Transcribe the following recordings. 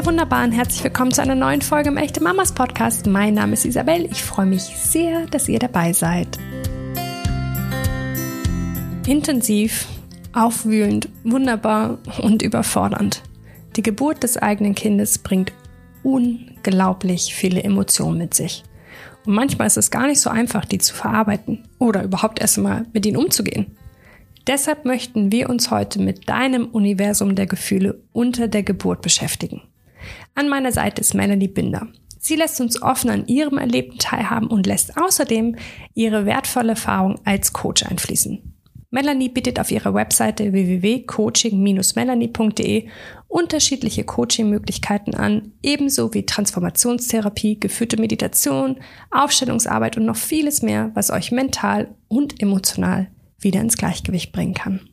ihr Wunderbaren, herzlich willkommen zu einer neuen Folge im Echte Mamas Podcast. Mein Name ist Isabel. Ich freue mich sehr, dass ihr dabei seid. Intensiv, aufwühlend, wunderbar und überfordernd. Die Geburt des eigenen Kindes bringt unglaublich viele Emotionen mit sich. Und manchmal ist es gar nicht so einfach, die zu verarbeiten oder überhaupt erst einmal mit ihnen umzugehen. Deshalb möchten wir uns heute mit deinem Universum der Gefühle unter der Geburt beschäftigen. An meiner Seite ist Melanie Binder. Sie lässt uns offen an ihrem Erlebten teilhaben und lässt außerdem ihre wertvolle Erfahrung als Coach einfließen. Melanie bietet auf ihrer Webseite www.coaching-melanie.de unterschiedliche Coaching-Möglichkeiten an, ebenso wie Transformationstherapie, geführte Meditation, Aufstellungsarbeit und noch vieles mehr, was euch mental und emotional wieder ins Gleichgewicht bringen kann.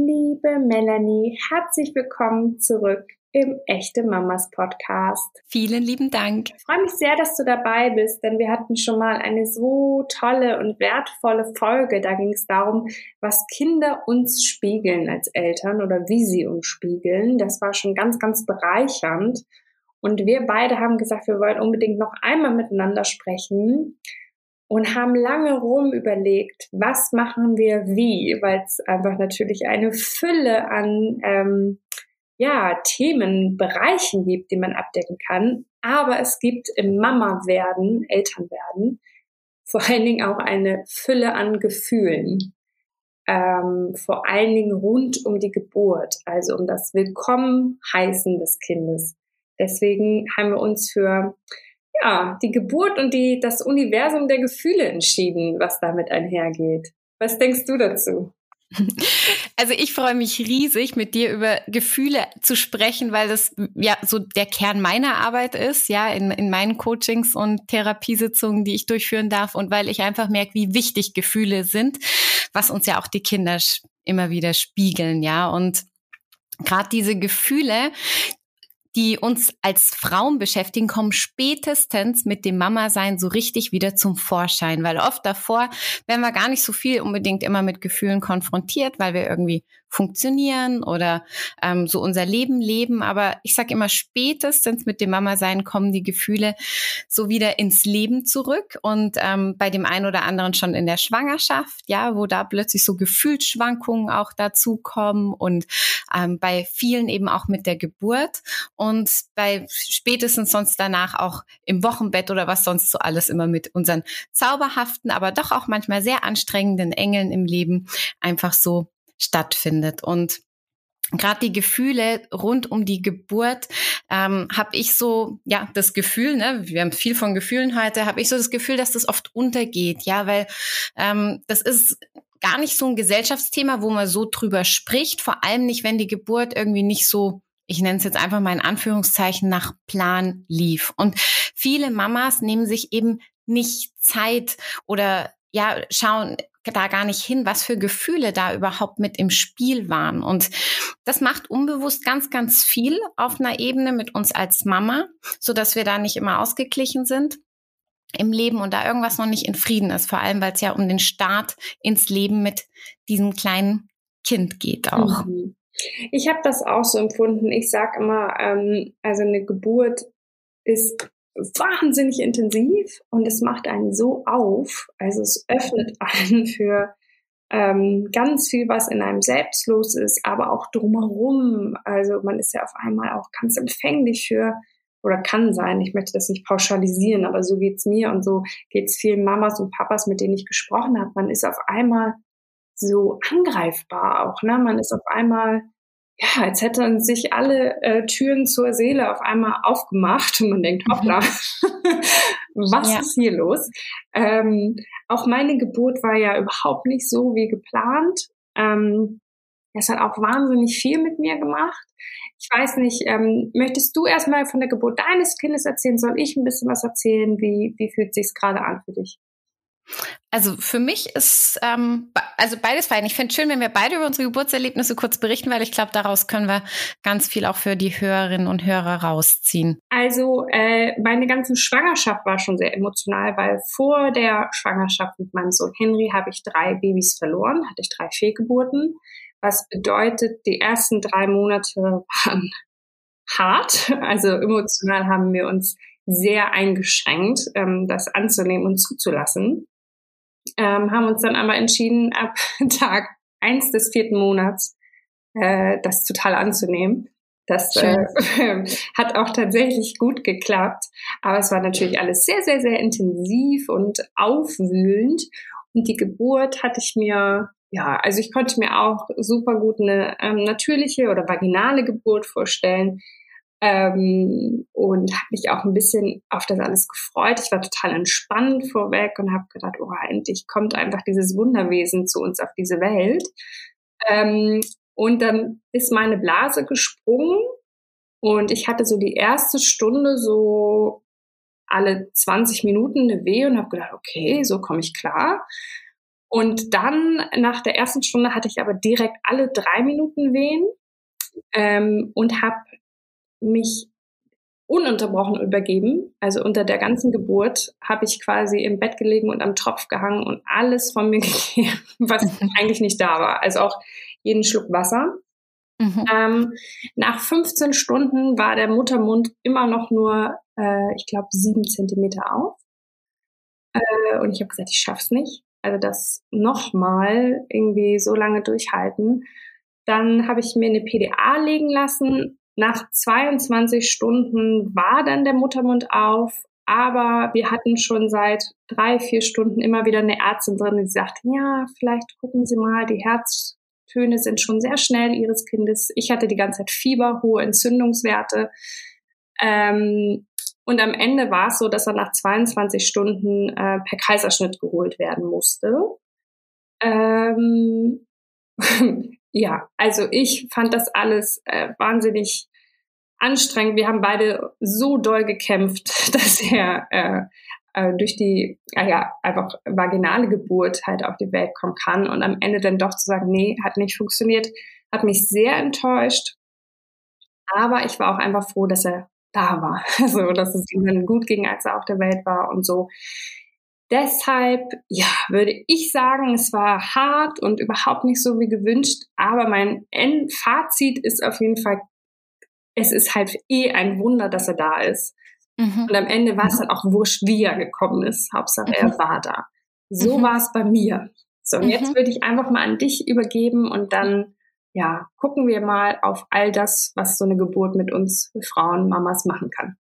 Liebe Melanie, herzlich willkommen zurück im Echte Mamas Podcast. Vielen lieben Dank. Ich freue mich sehr, dass du dabei bist, denn wir hatten schon mal eine so tolle und wertvolle Folge. Da ging es darum, was Kinder uns spiegeln als Eltern oder wie sie uns spiegeln. Das war schon ganz, ganz bereichernd. Und wir beide haben gesagt, wir wollen unbedingt noch einmal miteinander sprechen und haben lange rum überlegt, was machen wir wie, weil es einfach natürlich eine Fülle an ähm, ja, Themenbereichen gibt, die man abdecken kann. Aber es gibt im Mama-Werden, Elternwerden, vor allen Dingen auch eine Fülle an Gefühlen. Ähm, vor allen Dingen rund um die Geburt, also um das Willkommen heißen des Kindes. Deswegen haben wir uns für ja, die Geburt und die, das Universum der Gefühle entschieden, was damit einhergeht. Was denkst du dazu? Also ich freue mich riesig, mit dir über Gefühle zu sprechen, weil das ja so der Kern meiner Arbeit ist, ja, in, in meinen Coachings und Therapiesitzungen, die ich durchführen darf und weil ich einfach merke, wie wichtig Gefühle sind, was uns ja auch die Kinder immer wieder spiegeln, ja, und gerade diese Gefühle, die uns als Frauen beschäftigen, kommen spätestens mit dem Mama-Sein so richtig wieder zum Vorschein, weil oft davor werden wir gar nicht so viel unbedingt immer mit Gefühlen konfrontiert, weil wir irgendwie funktionieren oder ähm, so unser Leben leben. Aber ich sage immer, spätestens mit dem Mama-Sein kommen die Gefühle so wieder ins Leben zurück und ähm, bei dem einen oder anderen schon in der Schwangerschaft, ja, wo da plötzlich so Gefühlsschwankungen auch dazukommen und ähm, bei vielen eben auch mit der Geburt und bei spätestens sonst danach auch im Wochenbett oder was sonst so alles immer mit unseren zauberhaften, aber doch auch manchmal sehr anstrengenden Engeln im Leben einfach so stattfindet. Und gerade die Gefühle rund um die Geburt ähm, habe ich so ja das Gefühl ne wir haben viel von Gefühlen heute habe ich so das Gefühl dass das oft untergeht ja weil ähm, das ist gar nicht so ein Gesellschaftsthema wo man so drüber spricht vor allem nicht wenn die Geburt irgendwie nicht so ich nenne es jetzt einfach mal in Anführungszeichen nach Plan lief und viele Mamas nehmen sich eben nicht Zeit oder ja, schauen da gar nicht hin, was für Gefühle da überhaupt mit im Spiel waren. Und das macht unbewusst ganz, ganz viel auf einer Ebene mit uns als Mama, so dass wir da nicht immer ausgeglichen sind im Leben und da irgendwas noch nicht in Frieden ist, vor allem weil es ja um den Start ins Leben mit diesem kleinen Kind geht auch. Mhm. Ich habe das auch so empfunden. Ich sage immer, ähm, also eine Geburt ist wahnsinnig intensiv und es macht einen so auf. Also es öffnet einen für ähm, ganz viel, was in einem selbst los ist, aber auch drumherum. Also man ist ja auf einmal auch ganz empfänglich für oder kann sein, ich möchte das nicht pauschalisieren, aber so geht's mir und so geht's vielen Mamas und Papas, mit denen ich gesprochen habe. Man ist auf einmal so angreifbar auch, ne? Man ist auf einmal ja, als hätten sich alle äh, Türen zur Seele auf einmal aufgemacht und man denkt, mhm. hoppla, was ja. ist hier los? Ähm, auch meine Geburt war ja überhaupt nicht so wie geplant. Ähm, es hat auch wahnsinnig viel mit mir gemacht. Ich weiß nicht, ähm, möchtest du erstmal von der Geburt deines Kindes erzählen? Soll ich ein bisschen was erzählen? Wie, wie fühlt sich's gerade an für dich? Also für mich ist ähm, also beides fein. Ich finde schön, wenn wir beide über unsere Geburtserlebnisse kurz berichten, weil ich glaube, daraus können wir ganz viel auch für die Hörerinnen und Hörer rausziehen. Also äh, meine ganze Schwangerschaft war schon sehr emotional, weil vor der Schwangerschaft mit meinem Sohn Henry habe ich drei Babys verloren, hatte ich drei Fehlgeburten. was bedeutet, die ersten drei Monate waren hart. Also emotional haben wir uns sehr eingeschränkt, ähm, das anzunehmen und zuzulassen. Ähm, haben uns dann aber entschieden, ab Tag eins des vierten Monats äh, das total anzunehmen. Das äh, hat auch tatsächlich gut geklappt. Aber es war natürlich alles sehr, sehr, sehr intensiv und aufwühlend. Und die Geburt hatte ich mir, ja, also ich konnte mir auch super gut eine ähm, natürliche oder vaginale Geburt vorstellen. Ähm, und habe mich auch ein bisschen auf das alles gefreut. Ich war total entspannt vorweg und habe gedacht, oh, endlich kommt einfach dieses Wunderwesen zu uns auf diese Welt. Ähm, und dann ist meine Blase gesprungen und ich hatte so die erste Stunde so alle 20 Minuten eine Weh und habe gedacht, okay, so komme ich klar. Und dann nach der ersten Stunde hatte ich aber direkt alle drei Minuten Wehen ähm, und habe mich ununterbrochen übergeben. Also unter der ganzen Geburt habe ich quasi im Bett gelegen und am Tropf gehangen und alles von mir gegeben, was eigentlich nicht da war. Also auch jeden Schluck Wasser. Mhm. Ähm, nach 15 Stunden war der Muttermund immer noch nur, äh, ich glaube, sieben Zentimeter auf. Äh, und ich habe gesagt, ich schaff's nicht. Also das nochmal irgendwie so lange durchhalten. Dann habe ich mir eine PDA legen lassen nach 22 Stunden war dann der Muttermund auf, aber wir hatten schon seit drei, vier Stunden immer wieder eine Ärztin drin, die sagt, ja, vielleicht gucken Sie mal, die Herztöne sind schon sehr schnell Ihres Kindes. Ich hatte die ganze Zeit Fieber, hohe Entzündungswerte. Ähm, und am Ende war es so, dass er nach 22 Stunden äh, per Kaiserschnitt geholt werden musste. Ähm, ja, also ich fand das alles äh, wahnsinnig anstrengend. Wir haben beide so doll gekämpft, dass er äh, äh, durch die, äh, ja, einfach vaginale Geburt halt auf die Welt kommen kann und am Ende dann doch zu sagen, nee, hat nicht funktioniert, hat mich sehr enttäuscht. Aber ich war auch einfach froh, dass er da war. Also, dass es ihm dann gut ging, als er auf der Welt war und so. Deshalb, ja, würde ich sagen, es war hart und überhaupt nicht so wie gewünscht, aber mein Endfazit ist auf jeden Fall, es ist halt eh ein Wunder, dass er da ist. Mhm. Und am Ende war es mhm. dann auch wurscht, wie er gekommen ist. Hauptsache, er mhm. war da. So mhm. war es bei mir. So, und jetzt mhm. würde ich einfach mal an dich übergeben und dann, ja, gucken wir mal auf all das, was so eine Geburt mit uns Frauen, Mamas machen kann.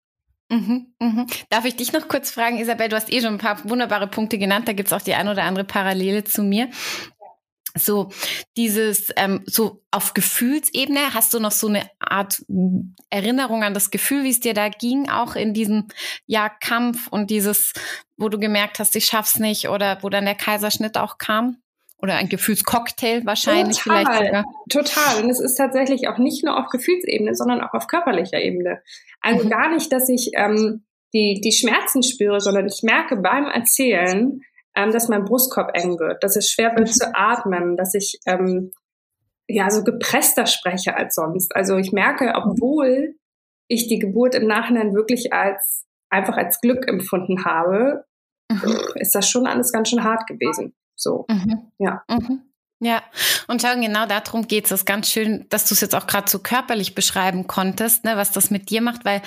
Mhm, mhm. Darf ich dich noch kurz fragen, Isabel? Du hast eh schon ein paar wunderbare Punkte genannt. Da gibt's auch die ein oder andere Parallele zu mir. So dieses, ähm, so auf Gefühlsebene, hast du noch so eine Art Erinnerung an das Gefühl, wie es dir da ging, auch in diesem ja, Kampf und dieses, wo du gemerkt hast, ich schaff's nicht oder wo dann der Kaiserschnitt auch kam? Oder ein Gefühlscocktail wahrscheinlich total, vielleicht sogar. Total. Und es ist tatsächlich auch nicht nur auf Gefühlsebene, sondern auch auf körperlicher Ebene. Also mhm. gar nicht, dass ich ähm, die, die Schmerzen spüre, sondern ich merke beim Erzählen, ähm, dass mein Brustkorb eng wird, dass es schwer wird mhm. zu atmen, dass ich ähm, ja so gepresster spreche als sonst. Also ich merke, obwohl ich die Geburt im Nachhinein wirklich als einfach als Glück empfunden habe, mhm. ist das schon alles ganz schön hart gewesen. So, mhm. ja. Mhm. Ja, und schau, genau darum geht's. Es ist ganz schön, dass du es jetzt auch gerade so körperlich beschreiben konntest, ne, was das mit dir macht, weil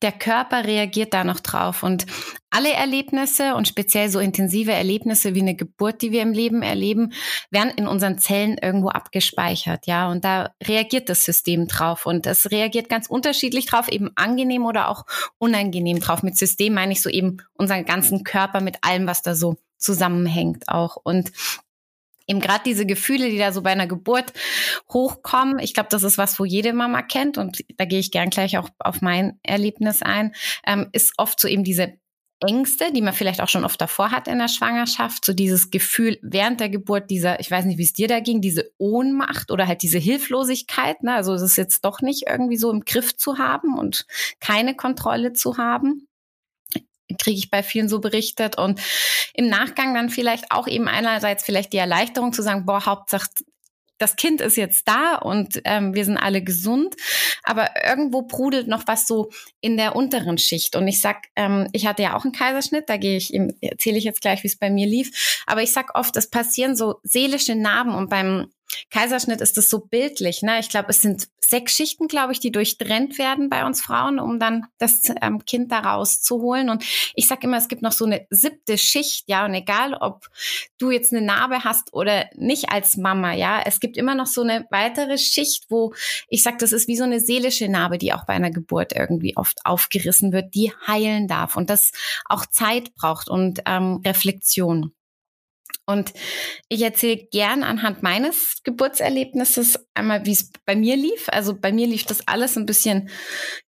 der Körper reagiert da noch drauf. Und alle Erlebnisse und speziell so intensive Erlebnisse wie eine Geburt, die wir im Leben erleben, werden in unseren Zellen irgendwo abgespeichert, ja. Und da reagiert das System drauf. Und es reagiert ganz unterschiedlich drauf, eben angenehm oder auch unangenehm drauf. Mit System meine ich so eben unseren ganzen Körper mit allem, was da so zusammenhängt auch. Und eben gerade diese Gefühle, die da so bei einer Geburt hochkommen, ich glaube, das ist was, wo jede Mama kennt und da gehe ich gern gleich auch auf mein Erlebnis ein, ähm, ist oft so eben diese Ängste, die man vielleicht auch schon oft davor hat in der Schwangerschaft, so dieses Gefühl während der Geburt, dieser, ich weiß nicht, wie es dir da ging, diese Ohnmacht oder halt diese Hilflosigkeit, ne? also es ist jetzt doch nicht irgendwie so im Griff zu haben und keine Kontrolle zu haben kriege ich bei vielen so berichtet. Und im Nachgang dann vielleicht auch eben einerseits vielleicht die Erleichterung zu sagen, boah, Hauptsache das Kind ist jetzt da und ähm, wir sind alle gesund, aber irgendwo brudelt noch was so in der unteren Schicht. Und ich sag, ähm, ich hatte ja auch einen Kaiserschnitt, da gehe ich, erzähle ich jetzt gleich, wie es bei mir lief. Aber ich sag oft, es passieren so seelische Narben und beim Kaiserschnitt ist das so bildlich. Ne? Ich glaube, es sind sechs Schichten, glaube ich, die durchtrennt werden bei uns Frauen, um dann das ähm, Kind da rauszuholen. Und ich sage immer, es gibt noch so eine siebte Schicht, ja, und egal, ob du jetzt eine Narbe hast oder nicht als Mama, ja, es gibt immer noch so eine weitere Schicht, wo ich sage, das ist wie so eine seelische Narbe, die auch bei einer Geburt irgendwie oft aufgerissen wird, die heilen darf und das auch Zeit braucht und ähm, Reflexion. Und ich erzähle gern anhand meines Geburtserlebnisses einmal, wie es bei mir lief. Also bei mir lief das alles ein bisschen,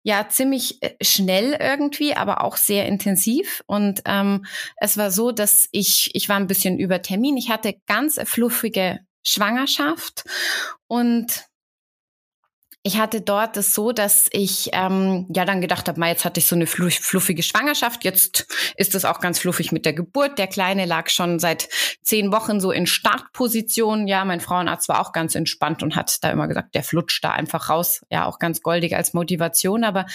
ja, ziemlich äh, schnell irgendwie, aber auch sehr intensiv. Und ähm, es war so, dass ich, ich war ein bisschen über Termin. Ich hatte ganz fluffige Schwangerschaft und ich hatte dort das so, dass ich ähm, ja dann gedacht habe, jetzt hatte ich so eine fluffige Schwangerschaft, jetzt ist es auch ganz fluffig mit der Geburt. Der Kleine lag schon seit zehn Wochen so in Startposition. Ja, mein Frauenarzt war auch ganz entspannt und hat da immer gesagt, der flutscht da einfach raus. Ja, auch ganz goldig als Motivation, aber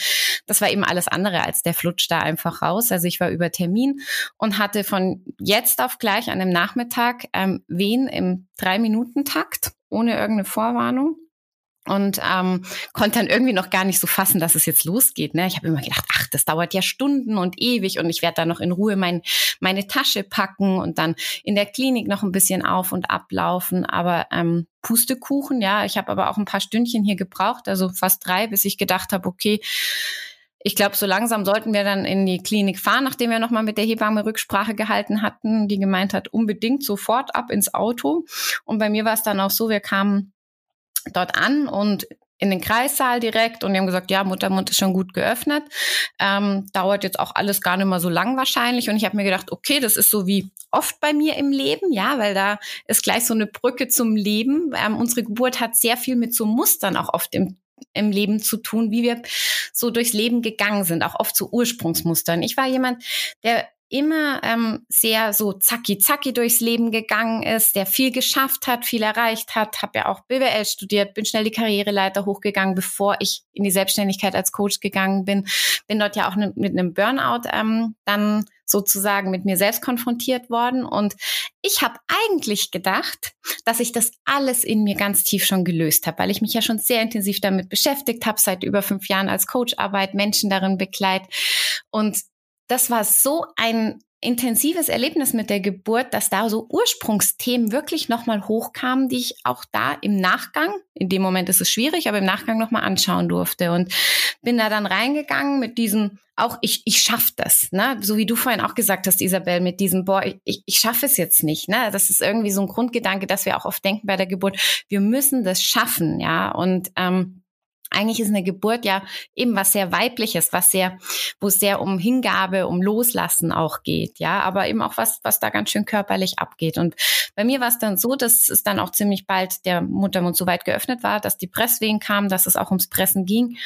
das war eben alles andere als der flutscht da einfach raus. Also ich war über Termin und hatte von jetzt auf gleich an dem Nachmittag ähm, Wehen im Drei-Minuten-Takt ohne irgendeine Vorwarnung und ähm, konnte dann irgendwie noch gar nicht so fassen, dass es jetzt losgeht. Ne? Ich habe immer gedacht, ach, das dauert ja Stunden und ewig und ich werde da noch in Ruhe mein, meine Tasche packen und dann in der Klinik noch ein bisschen auf und ablaufen. Aber ähm, Pustekuchen, ja, ich habe aber auch ein paar Stündchen hier gebraucht, also fast drei, bis ich gedacht habe, okay, ich glaube, so langsam sollten wir dann in die Klinik fahren, nachdem wir nochmal mit der Hebamme Rücksprache gehalten hatten, die gemeint hat, unbedingt sofort ab ins Auto. Und bei mir war es dann auch so, wir kamen dort an und in den Kreissaal direkt und die haben gesagt, ja, Muttermund ist schon gut geöffnet. Ähm, dauert jetzt auch alles gar nicht mehr so lang wahrscheinlich. Und ich habe mir gedacht, okay, das ist so wie oft bei mir im Leben, ja, weil da ist gleich so eine Brücke zum Leben. Ähm, unsere Geburt hat sehr viel mit so Mustern auch oft im im Leben zu tun, wie wir so durchs Leben gegangen sind, auch oft zu Ursprungsmustern. Ich war jemand, der immer ähm, sehr so zacki zacki durchs Leben gegangen ist, der viel geschafft hat, viel erreicht hat, habe ja auch BWL studiert, bin schnell die Karriereleiter hochgegangen, bevor ich in die Selbstständigkeit als Coach gegangen bin, bin dort ja auch mit einem Burnout ähm, dann sozusagen mit mir selbst konfrontiert worden. Und ich habe eigentlich gedacht, dass ich das alles in mir ganz tief schon gelöst habe, weil ich mich ja schon sehr intensiv damit beschäftigt habe, seit über fünf Jahren als Coacharbeit, Menschen darin begleit. Und das war so ein intensives Erlebnis mit der Geburt, dass da so Ursprungsthemen wirklich nochmal hochkamen, die ich auch da im Nachgang, in dem Moment ist es schwierig, aber im Nachgang nochmal anschauen durfte und bin da dann reingegangen mit diesem, auch ich, ich schaffe das, ne? So wie du vorhin auch gesagt hast, Isabel, mit diesem, boah, ich, ich schaffe es jetzt nicht, ne? Das ist irgendwie so ein Grundgedanke, dass wir auch oft denken bei der Geburt, wir müssen das schaffen, ja, und ähm, eigentlich ist eine Geburt ja eben was sehr weibliches, was sehr, wo es sehr um Hingabe, um Loslassen auch geht, ja, aber eben auch was, was da ganz schön körperlich abgeht. Und bei mir war es dann so, dass es dann auch ziemlich bald der Muttermund so weit geöffnet war, dass die Presswehen kamen, dass es auch ums Pressen ging.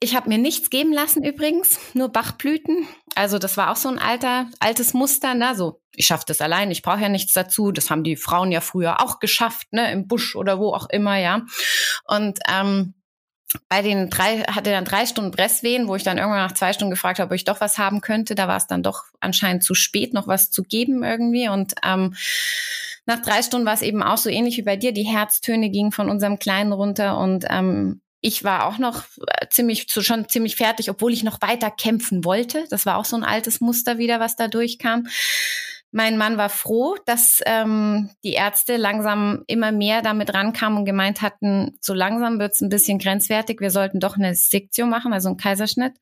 Ich habe mir nichts geben lassen übrigens, nur Bachblüten. Also das war auch so ein alter, altes Muster, ne? So, ich schaffe das allein, ich brauche ja nichts dazu. Das haben die Frauen ja früher auch geschafft, ne? Im Busch oder wo auch immer, ja. Und ähm, bei den drei, hatte dann drei Stunden Presswehen, wo ich dann irgendwann nach zwei Stunden gefragt habe, ob ich doch was haben könnte. Da war es dann doch anscheinend zu spät, noch was zu geben irgendwie. Und ähm, nach drei Stunden war es eben auch so ähnlich wie bei dir. Die Herztöne gingen von unserem Kleinen runter und ähm, ich war auch noch äh, ziemlich schon ziemlich fertig, obwohl ich noch weiter kämpfen wollte. Das war auch so ein altes Muster wieder, was da durchkam. Mein Mann war froh, dass ähm, die Ärzte langsam immer mehr damit rankamen und gemeint hatten, so langsam wird's ein bisschen grenzwertig, wir sollten doch eine Sektion machen, also einen Kaiserschnitt.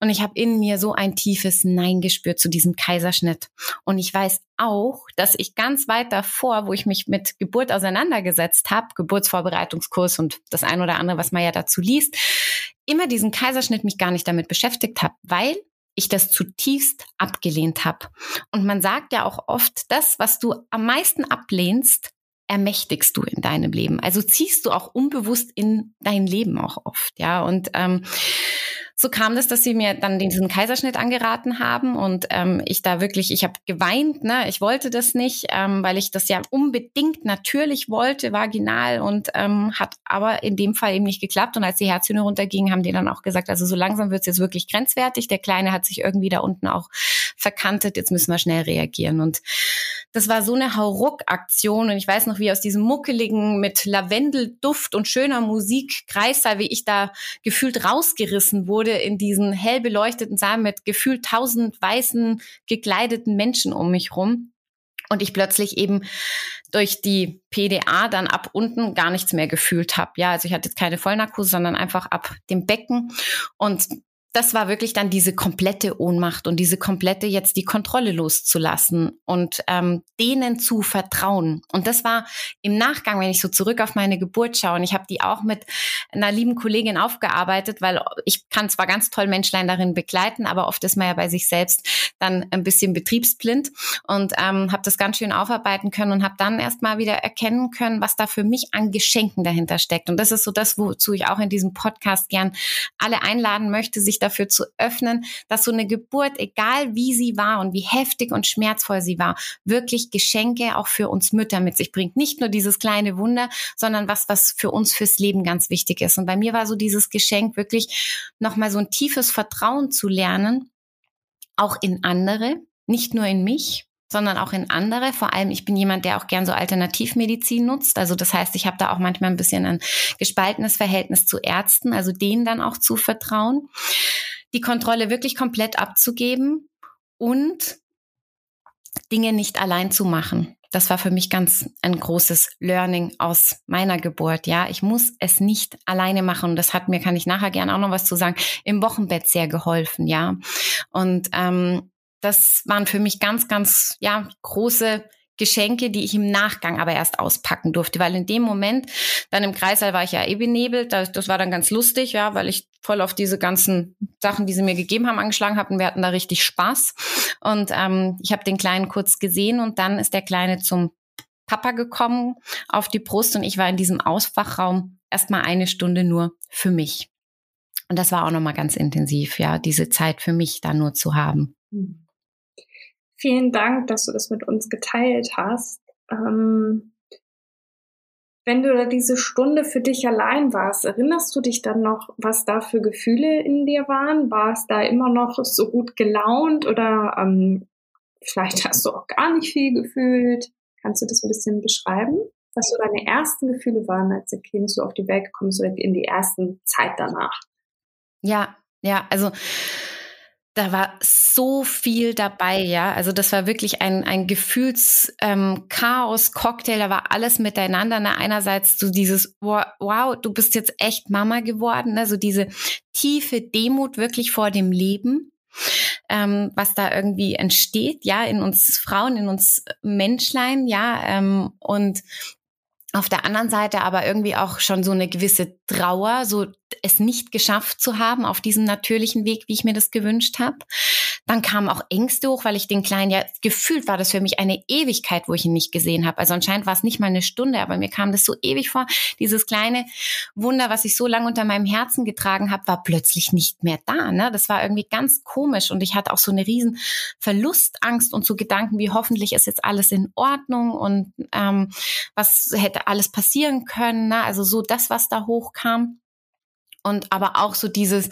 Und ich habe in mir so ein tiefes Nein gespürt zu diesem Kaiserschnitt. Und ich weiß auch, dass ich ganz weit davor, wo ich mich mit Geburt auseinandergesetzt habe, Geburtsvorbereitungskurs und das ein oder andere, was man ja dazu liest, immer diesen Kaiserschnitt mich gar nicht damit beschäftigt habe, weil ich das zutiefst abgelehnt habe. Und man sagt ja auch oft, das, was du am meisten ablehnst, ermächtigst du in deinem Leben. Also ziehst du auch unbewusst in dein Leben auch oft, ja. Und ähm, so kam das, dass sie mir dann diesen Kaiserschnitt angeraten haben und ähm, ich da wirklich, ich habe geweint, ne? Ich wollte das nicht, ähm, weil ich das ja unbedingt natürlich wollte, vaginal und ähm, hat aber in dem Fall eben nicht geklappt. Und als die Herzhöhne runterging, haben die dann auch gesagt, also so langsam wird es jetzt wirklich grenzwertig. Der Kleine hat sich irgendwie da unten auch verkantet. Jetzt müssen wir schnell reagieren. Und das war so eine Hauruck-Aktion. Und ich weiß noch, wie aus diesem muckeligen mit Lavendelduft und schöner Musik Kreissaal, wie ich da gefühlt rausgerissen wurde in diesen hell beleuchteten Saal mit gefühlt tausend weißen gekleideten Menschen um mich rum. Und ich plötzlich eben durch die PDA dann ab unten gar nichts mehr gefühlt habe. Ja, also ich hatte jetzt keine Vollnarkose, sondern einfach ab dem Becken. Und das war wirklich dann diese komplette Ohnmacht und diese komplette jetzt die Kontrolle loszulassen und ähm, denen zu vertrauen. Und das war im Nachgang, wenn ich so zurück auf meine Geburt schaue, und ich habe die auch mit einer lieben Kollegin aufgearbeitet, weil ich kann zwar ganz toll Menschlein darin begleiten, aber oft ist man ja bei sich selbst dann ein bisschen betriebsblind und ähm, habe das ganz schön aufarbeiten können und habe dann erst mal wieder erkennen können, was da für mich an Geschenken dahinter steckt. Und das ist so das, wozu ich auch in diesem Podcast gern alle einladen möchte, sich dafür zu öffnen, dass so eine Geburt, egal wie sie war und wie heftig und schmerzvoll sie war, wirklich Geschenke auch für uns Mütter mit sich bringt. Nicht nur dieses kleine Wunder, sondern was, was für uns fürs Leben ganz wichtig ist. Und bei mir war so dieses Geschenk wirklich nochmal so ein tiefes Vertrauen zu lernen, auch in andere, nicht nur in mich, sondern auch in andere. Vor allem, ich bin jemand, der auch gern so Alternativmedizin nutzt. Also das heißt, ich habe da auch manchmal ein bisschen ein gespaltenes Verhältnis zu Ärzten, also denen dann auch zu vertrauen, die Kontrolle wirklich komplett abzugeben und Dinge nicht allein zu machen. Das war für mich ganz ein großes Learning aus meiner Geburt. Ja, ich muss es nicht alleine machen. Das hat mir, kann ich nachher gerne auch noch was zu sagen, im Wochenbett sehr geholfen. Ja, und ähm, das waren für mich ganz, ganz, ja, große Geschenke, die ich im Nachgang aber erst auspacken durfte, weil in dem Moment, dann im Kreißsaal war ich ja eh benebelt, das, das war dann ganz lustig, ja, weil ich voll auf diese ganzen Sachen, die sie mir gegeben haben, angeschlagen habe und wir hatten da richtig Spaß. Und ähm, ich habe den Kleinen kurz gesehen und dann ist der Kleine zum Papa gekommen auf die Brust und ich war in diesem Auswachraum erstmal eine Stunde nur für mich. Und das war auch nochmal ganz intensiv, ja, diese Zeit für mich da nur zu haben. Mhm. Vielen Dank, dass du das mit uns geteilt hast. Ähm, wenn du da diese Stunde für dich allein warst, erinnerst du dich dann noch, was da für Gefühle in dir waren? War es da immer noch so gut gelaunt oder ähm, vielleicht hast du auch gar nicht viel gefühlt? Kannst du das ein bisschen beschreiben? Was so deine ersten Gefühle waren, als ein Kind so auf die Welt gekommen ist oder in die ersten Zeit danach? Ja, ja, also da war so viel dabei, ja. Also das war wirklich ein, ein Gefühlschaos-Cocktail, ähm, da war alles miteinander. Ne? Einerseits so dieses, wow, du bist jetzt echt Mama geworden, ne? diese tiefe Demut wirklich vor dem Leben, ähm, was da irgendwie entsteht, ja, in uns Frauen, in uns Menschlein, ja. Ähm, und auf der anderen Seite aber irgendwie auch schon so eine gewisse Trauer, so es nicht geschafft zu haben auf diesem natürlichen Weg, wie ich mir das gewünscht habe. Dann kamen auch Ängste hoch, weil ich den Kleinen ja gefühlt war das für mich eine Ewigkeit, wo ich ihn nicht gesehen habe. Also anscheinend war es nicht mal eine Stunde, aber mir kam das so ewig vor. Dieses kleine Wunder, was ich so lange unter meinem Herzen getragen habe, war plötzlich nicht mehr da. Ne? Das war irgendwie ganz komisch und ich hatte auch so eine riesen Verlustangst und so Gedanken wie hoffentlich ist jetzt alles in Ordnung und ähm, was hätte alles passieren können. Ne? Also so das, was da hochkam und aber auch so dieses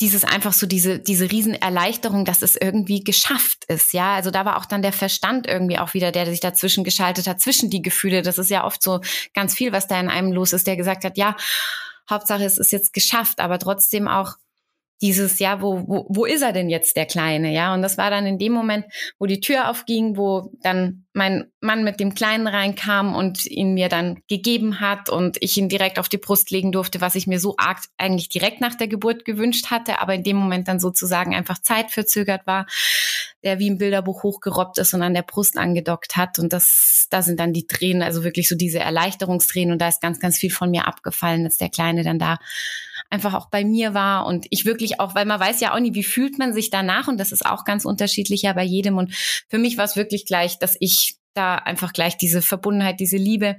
dieses einfach so diese diese Riesenerleichterung, dass es irgendwie geschafft ist, ja. Also da war auch dann der Verstand irgendwie auch wieder, der sich dazwischen geschaltet hat, zwischen die Gefühle. Das ist ja oft so ganz viel, was da in einem los ist, der gesagt hat, ja, Hauptsache es ist jetzt geschafft, aber trotzdem auch dieses, ja, wo, wo, wo ist er denn jetzt, der Kleine, ja? Und das war dann in dem Moment, wo die Tür aufging, wo dann mein Mann mit dem Kleinen reinkam und ihn mir dann gegeben hat und ich ihn direkt auf die Brust legen durfte, was ich mir so arg eigentlich direkt nach der Geburt gewünscht hatte, aber in dem Moment dann sozusagen einfach zeitverzögert war, der wie im Bilderbuch hochgerobbt ist und an der Brust angedockt hat. Und das, da sind dann die Tränen, also wirklich so diese Erleichterungstränen und da ist ganz, ganz viel von mir abgefallen, dass der Kleine dann da einfach auch bei mir war und ich wirklich auch, weil man weiß ja auch nie, wie fühlt man sich danach und das ist auch ganz unterschiedlich ja bei jedem und für mich war es wirklich gleich, dass ich da einfach gleich diese Verbundenheit, diese Liebe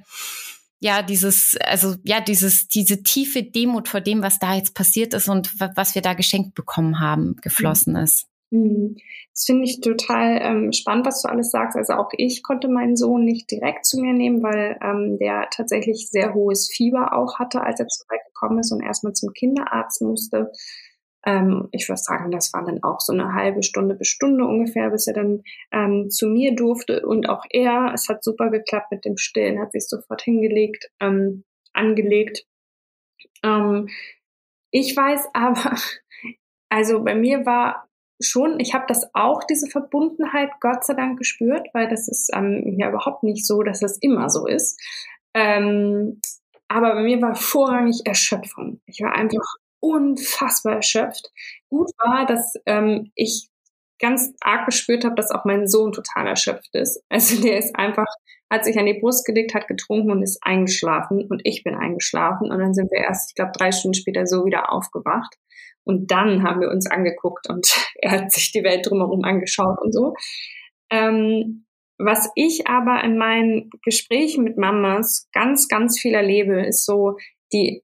ja, dieses, also ja, dieses, diese tiefe Demut vor dem, was da jetzt passiert ist und was wir da geschenkt bekommen haben, geflossen mhm. ist. Mhm. Das finde ich total ähm, spannend, was du alles sagst. Also auch ich konnte meinen Sohn nicht direkt zu mir nehmen, weil ähm, der tatsächlich sehr hohes Fieber auch hatte, als er zu weit gekommen ist und erstmal zum Kinderarzt musste. Ähm, ich würde sagen, das war dann auch so eine halbe Stunde bis Stunde ungefähr, bis er dann ähm, zu mir durfte. Und auch er, es hat super geklappt mit dem Stillen, hat sich sofort hingelegt, ähm, angelegt. Ähm, ich weiß aber, also bei mir war schon, ich habe das auch, diese Verbundenheit, Gott sei Dank gespürt, weil das ist ähm, ja überhaupt nicht so, dass das immer so ist. Ähm, aber bei mir war vorrangig Erschöpfung. Ich war einfach unfassbar erschöpft. Gut war, dass ähm, ich ganz arg gespürt habe, dass auch mein Sohn total erschöpft ist. Also der ist einfach, hat sich an die Brust gelegt, hat getrunken und ist eingeschlafen und ich bin eingeschlafen und dann sind wir erst, ich glaube, drei Stunden später so wieder aufgewacht. Und dann haben wir uns angeguckt und er hat sich die Welt drumherum angeschaut und so. Ähm, was ich aber in meinen Gesprächen mit Mamas ganz, ganz viel erlebe, ist so die,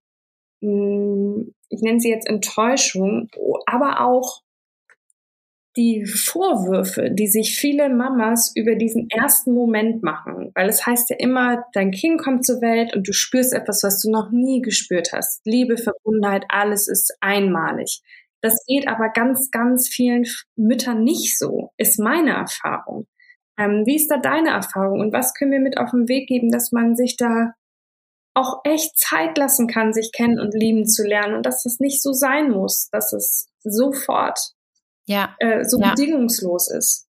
hm, ich nenne sie jetzt Enttäuschung, aber auch die Vorwürfe, die sich viele Mamas über diesen ersten Moment machen, weil es heißt ja immer, dein Kind kommt zur Welt und du spürst etwas, was du noch nie gespürt hast. Liebe, Verbundenheit, alles ist einmalig. Das geht aber ganz, ganz vielen Müttern nicht so, ist meine Erfahrung. Ähm, wie ist da deine Erfahrung und was können wir mit auf den Weg geben, dass man sich da auch echt Zeit lassen kann, sich kennen und lieben zu lernen und dass es nicht so sein muss, dass es sofort ja. Äh, so ja. bedingungslos ist.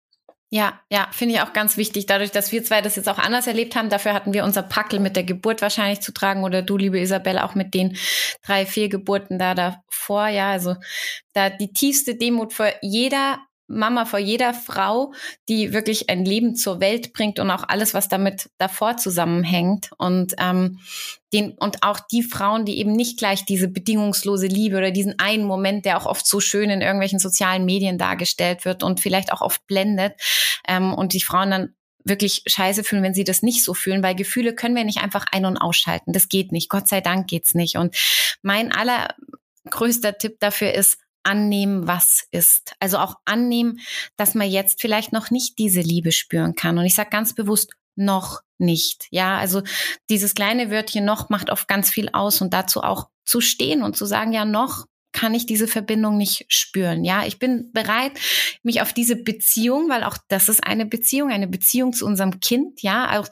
Ja, ja, finde ich auch ganz wichtig. Dadurch, dass wir zwei das jetzt auch anders erlebt haben, dafür hatten wir unser Packel mit der Geburt wahrscheinlich zu tragen oder du, liebe Isabelle, auch mit den drei, vier Geburten da davor. Ja, also da die tiefste Demut vor jeder Mama vor jeder Frau, die wirklich ein Leben zur Welt bringt und auch alles, was damit davor zusammenhängt. Und ähm, den und auch die Frauen, die eben nicht gleich diese bedingungslose Liebe oder diesen einen Moment, der auch oft so schön in irgendwelchen sozialen Medien dargestellt wird und vielleicht auch oft blendet ähm, und die Frauen dann wirklich scheiße fühlen, wenn sie das nicht so fühlen, weil Gefühle können wir nicht einfach ein- und ausschalten. Das geht nicht. Gott sei Dank geht's nicht. Und mein allergrößter Tipp dafür ist, annehmen, was ist. Also auch annehmen, dass man jetzt vielleicht noch nicht diese Liebe spüren kann. Und ich sage ganz bewusst, noch nicht. Ja, also dieses kleine Wörtchen noch macht oft ganz viel aus und dazu auch zu stehen und zu sagen, ja, noch kann ich diese Verbindung nicht spüren. Ja, ich bin bereit, mich auf diese Beziehung, weil auch das ist eine Beziehung, eine Beziehung zu unserem Kind, ja, auch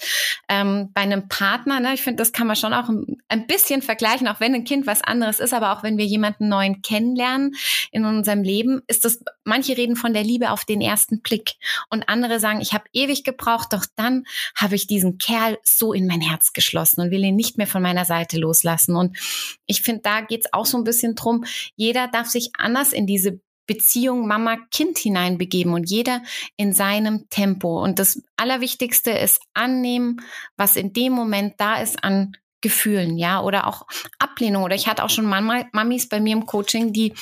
ähm, bei einem Partner. Ne, ich finde, das kann man schon auch ein bisschen vergleichen, auch wenn ein Kind was anderes ist, aber auch wenn wir jemanden neuen kennenlernen in unserem Leben, ist das. Manche reden von der Liebe auf den ersten Blick und andere sagen, ich habe ewig gebraucht, doch dann habe ich diesen Kerl so in mein Herz geschlossen und will ihn nicht mehr von meiner Seite loslassen. Und ich finde, da geht's auch so ein bisschen drum, jeder darf sich anders in diese Beziehung Mama-Kind hineinbegeben und jeder in seinem Tempo. Und das Allerwichtigste ist annehmen, was in dem Moment da ist an Gefühlen, ja, oder auch Ablehnung. Oder ich hatte auch schon Mama, Mamis bei mir im Coaching, die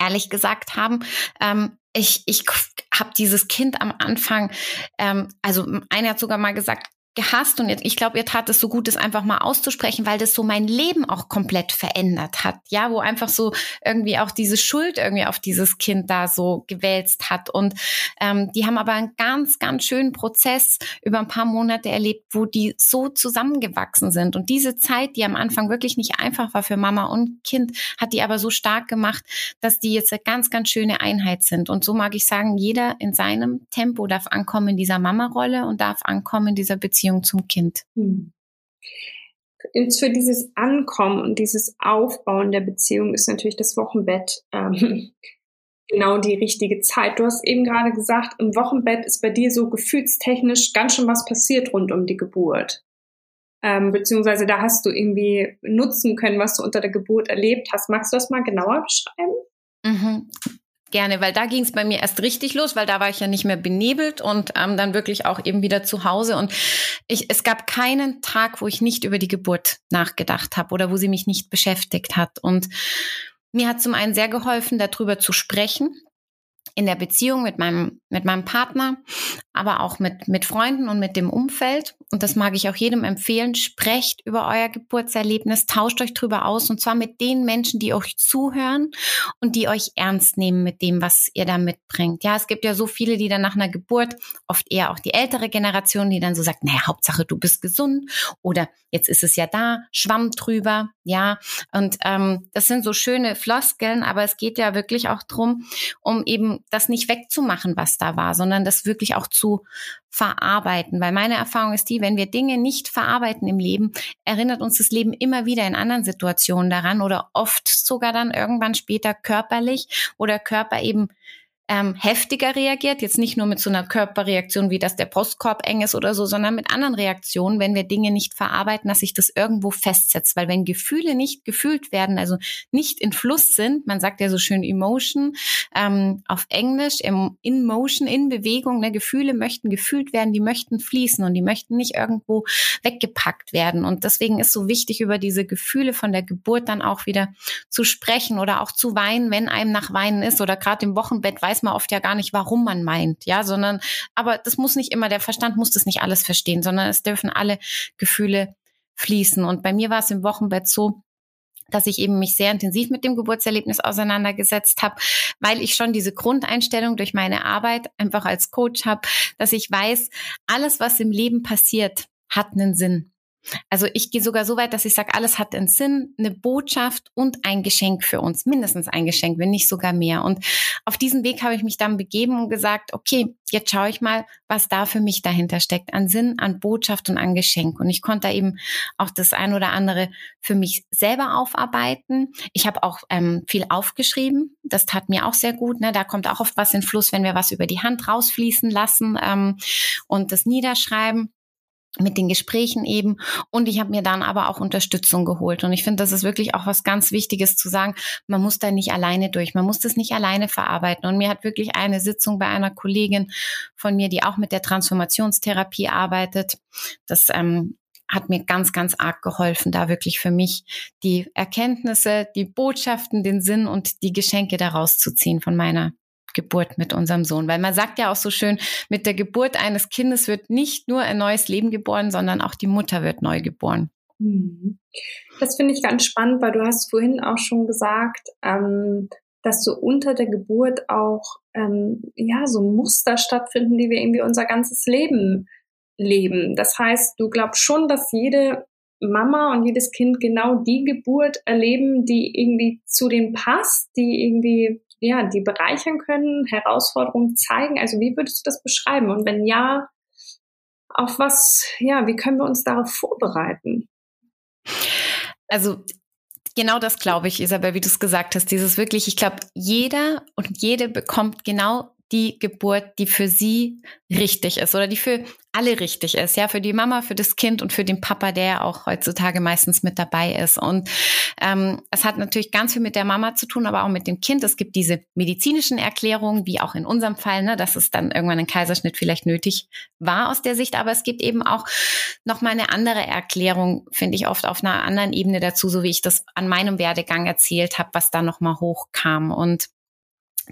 ehrlich gesagt haben, ähm, ich, ich habe dieses Kind am Anfang, ähm, also einer hat sogar mal gesagt, gehasst und ich glaube, ihr tat es so gut, das einfach mal auszusprechen, weil das so mein Leben auch komplett verändert hat. Ja, wo einfach so irgendwie auch diese Schuld irgendwie auf dieses Kind da so gewälzt hat. Und ähm, die haben aber einen ganz, ganz schönen Prozess über ein paar Monate erlebt, wo die so zusammengewachsen sind. Und diese Zeit, die am Anfang wirklich nicht einfach war für Mama und Kind, hat die aber so stark gemacht, dass die jetzt eine ganz, ganz schöne Einheit sind. Und so mag ich sagen, jeder in seinem Tempo darf ankommen in dieser Mama-Rolle und darf ankommen in dieser Beziehung Beziehung zum Kind. Hm. Für dieses Ankommen und dieses Aufbauen der Beziehung ist natürlich das Wochenbett ähm, genau die richtige Zeit. Du hast eben gerade gesagt, im Wochenbett ist bei dir so gefühlstechnisch ganz schön was passiert rund um die Geburt. Ähm, beziehungsweise da hast du irgendwie nutzen können, was du unter der Geburt erlebt hast. Magst du das mal genauer beschreiben? Mhm. Gerne, weil da ging es bei mir erst richtig los, weil da war ich ja nicht mehr benebelt und ähm, dann wirklich auch eben wieder zu Hause. Und ich, es gab keinen Tag, wo ich nicht über die Geburt nachgedacht habe oder wo sie mich nicht beschäftigt hat. Und mir hat zum einen sehr geholfen, darüber zu sprechen, in der Beziehung mit meinem, mit meinem Partner, aber auch mit, mit Freunden und mit dem Umfeld. Und das mag ich auch jedem empfehlen. Sprecht über euer Geburtserlebnis, tauscht euch drüber aus und zwar mit den Menschen, die euch zuhören und die euch ernst nehmen mit dem, was ihr da mitbringt. Ja, es gibt ja so viele, die dann nach einer Geburt, oft eher auch die ältere Generation, die dann so sagt, naja, Hauptsache du bist gesund oder jetzt ist es ja da, Schwamm drüber, ja. Und ähm, das sind so schöne Floskeln, aber es geht ja wirklich auch drum, um eben das nicht wegzumachen, was da war, sondern das wirklich auch zu verarbeiten. Weil meine Erfahrung ist die, wenn wir Dinge nicht verarbeiten im Leben, erinnert uns das Leben immer wieder in anderen Situationen daran oder oft sogar dann irgendwann später körperlich oder Körper eben ähm, heftiger reagiert, jetzt nicht nur mit so einer Körperreaktion, wie dass der Brustkorb eng ist oder so, sondern mit anderen Reaktionen, wenn wir Dinge nicht verarbeiten, dass sich das irgendwo festsetzt. Weil wenn Gefühle nicht gefühlt werden, also nicht in Fluss sind, man sagt ja so schön Emotion ähm, auf Englisch, im, in Motion, in Bewegung, ne, Gefühle möchten gefühlt werden, die möchten fließen und die möchten nicht irgendwo weggepackt werden. Und deswegen ist so wichtig, über diese Gefühle von der Geburt dann auch wieder zu sprechen oder auch zu weinen, wenn einem nach Weinen ist oder gerade im Wochenbett weiß weiß man oft ja gar nicht, warum man meint, ja, sondern, aber das muss nicht immer, der Verstand muss das nicht alles verstehen, sondern es dürfen alle Gefühle fließen. Und bei mir war es im Wochenbett so, dass ich eben mich sehr intensiv mit dem Geburtserlebnis auseinandergesetzt habe, weil ich schon diese Grundeinstellung durch meine Arbeit einfach als Coach habe, dass ich weiß, alles, was im Leben passiert, hat einen Sinn. Also ich gehe sogar so weit, dass ich sage, alles hat einen Sinn, eine Botschaft und ein Geschenk für uns, mindestens ein Geschenk, wenn nicht sogar mehr. Und auf diesen Weg habe ich mich dann begeben und gesagt, okay, jetzt schaue ich mal, was da für mich dahinter steckt, an Sinn, an Botschaft und an Geschenk. Und ich konnte da eben auch das ein oder andere für mich selber aufarbeiten. Ich habe auch ähm, viel aufgeschrieben. Das tat mir auch sehr gut. Ne? Da kommt auch oft was in Fluss, wenn wir was über die Hand rausfließen lassen ähm, und das niederschreiben mit den Gesprächen eben. Und ich habe mir dann aber auch Unterstützung geholt. Und ich finde, das ist wirklich auch was ganz Wichtiges zu sagen. Man muss da nicht alleine durch. Man muss das nicht alleine verarbeiten. Und mir hat wirklich eine Sitzung bei einer Kollegin von mir, die auch mit der Transformationstherapie arbeitet, das ähm, hat mir ganz, ganz arg geholfen, da wirklich für mich die Erkenntnisse, die Botschaften, den Sinn und die Geschenke daraus zu ziehen von meiner Geburt mit unserem Sohn. Weil man sagt ja auch so schön, mit der Geburt eines Kindes wird nicht nur ein neues Leben geboren, sondern auch die Mutter wird neu geboren. Mhm. Das finde ich ganz spannend, weil du hast vorhin auch schon gesagt, ähm, dass so unter der Geburt auch ähm, ja so Muster stattfinden, die wir irgendwie unser ganzes Leben leben. Das heißt, du glaubst schon, dass jede Mama und jedes Kind genau die Geburt erleben, die irgendwie zu denen passt, die irgendwie ja, die bereichern können, Herausforderungen zeigen? Also wie würdest du das beschreiben? Und wenn ja, auf was, ja, wie können wir uns darauf vorbereiten? Also genau das glaube ich, Isabel, wie du es gesagt hast. Dieses wirklich, ich glaube, jeder und jede bekommt genau die Geburt, die für sie richtig ist oder die für alle richtig ist. Ja, für die Mama, für das Kind und für den Papa, der auch heutzutage meistens mit dabei ist. Und ähm, es hat natürlich ganz viel mit der Mama zu tun, aber auch mit dem Kind. Es gibt diese medizinischen Erklärungen, wie auch in unserem Fall, ne, dass es dann irgendwann ein Kaiserschnitt vielleicht nötig war aus der Sicht. Aber es gibt eben auch noch mal eine andere Erklärung, finde ich oft auf einer anderen Ebene dazu, so wie ich das an meinem Werdegang erzählt habe, was da noch mal hochkam. Und